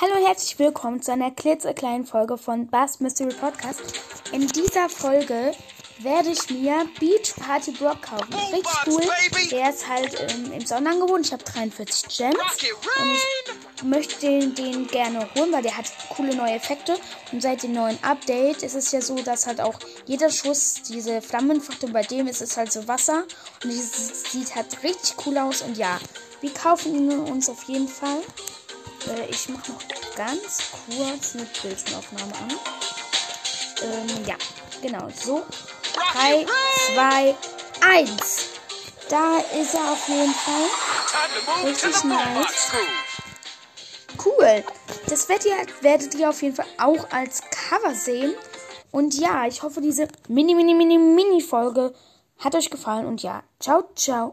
Hallo und herzlich willkommen zu einer klitzekleinen Folge von Bass Mystery Podcast. In dieser Folge werde ich mir Beach Party Block kaufen. Richtig cool. Der ist halt ähm, im Sonderangebot. Ich habe 43 Gems und ich möchte den, den gerne holen, weil der hat coole neue Effekte. Und seit dem neuen Update ist es ja so, dass halt auch jeder Schuss diese und bei dem ist es halt so Wasser. Und es sieht halt richtig cool aus. Und ja, wir kaufen ihn uns auf jeden Fall. Äh, ich mache noch ganz kurz eine Bildschirmaufnahme an. Ähm, ja, genau. So. 3, 2, 1. Da ist er auf jeden Fall. Richtig nice. Cool. Das werdet ihr, werdet ihr auf jeden Fall auch als Cover sehen. Und ja, ich hoffe, diese Mini, Mini, Mini, Mini-Folge hat euch gefallen. Und ja, ciao, ciao.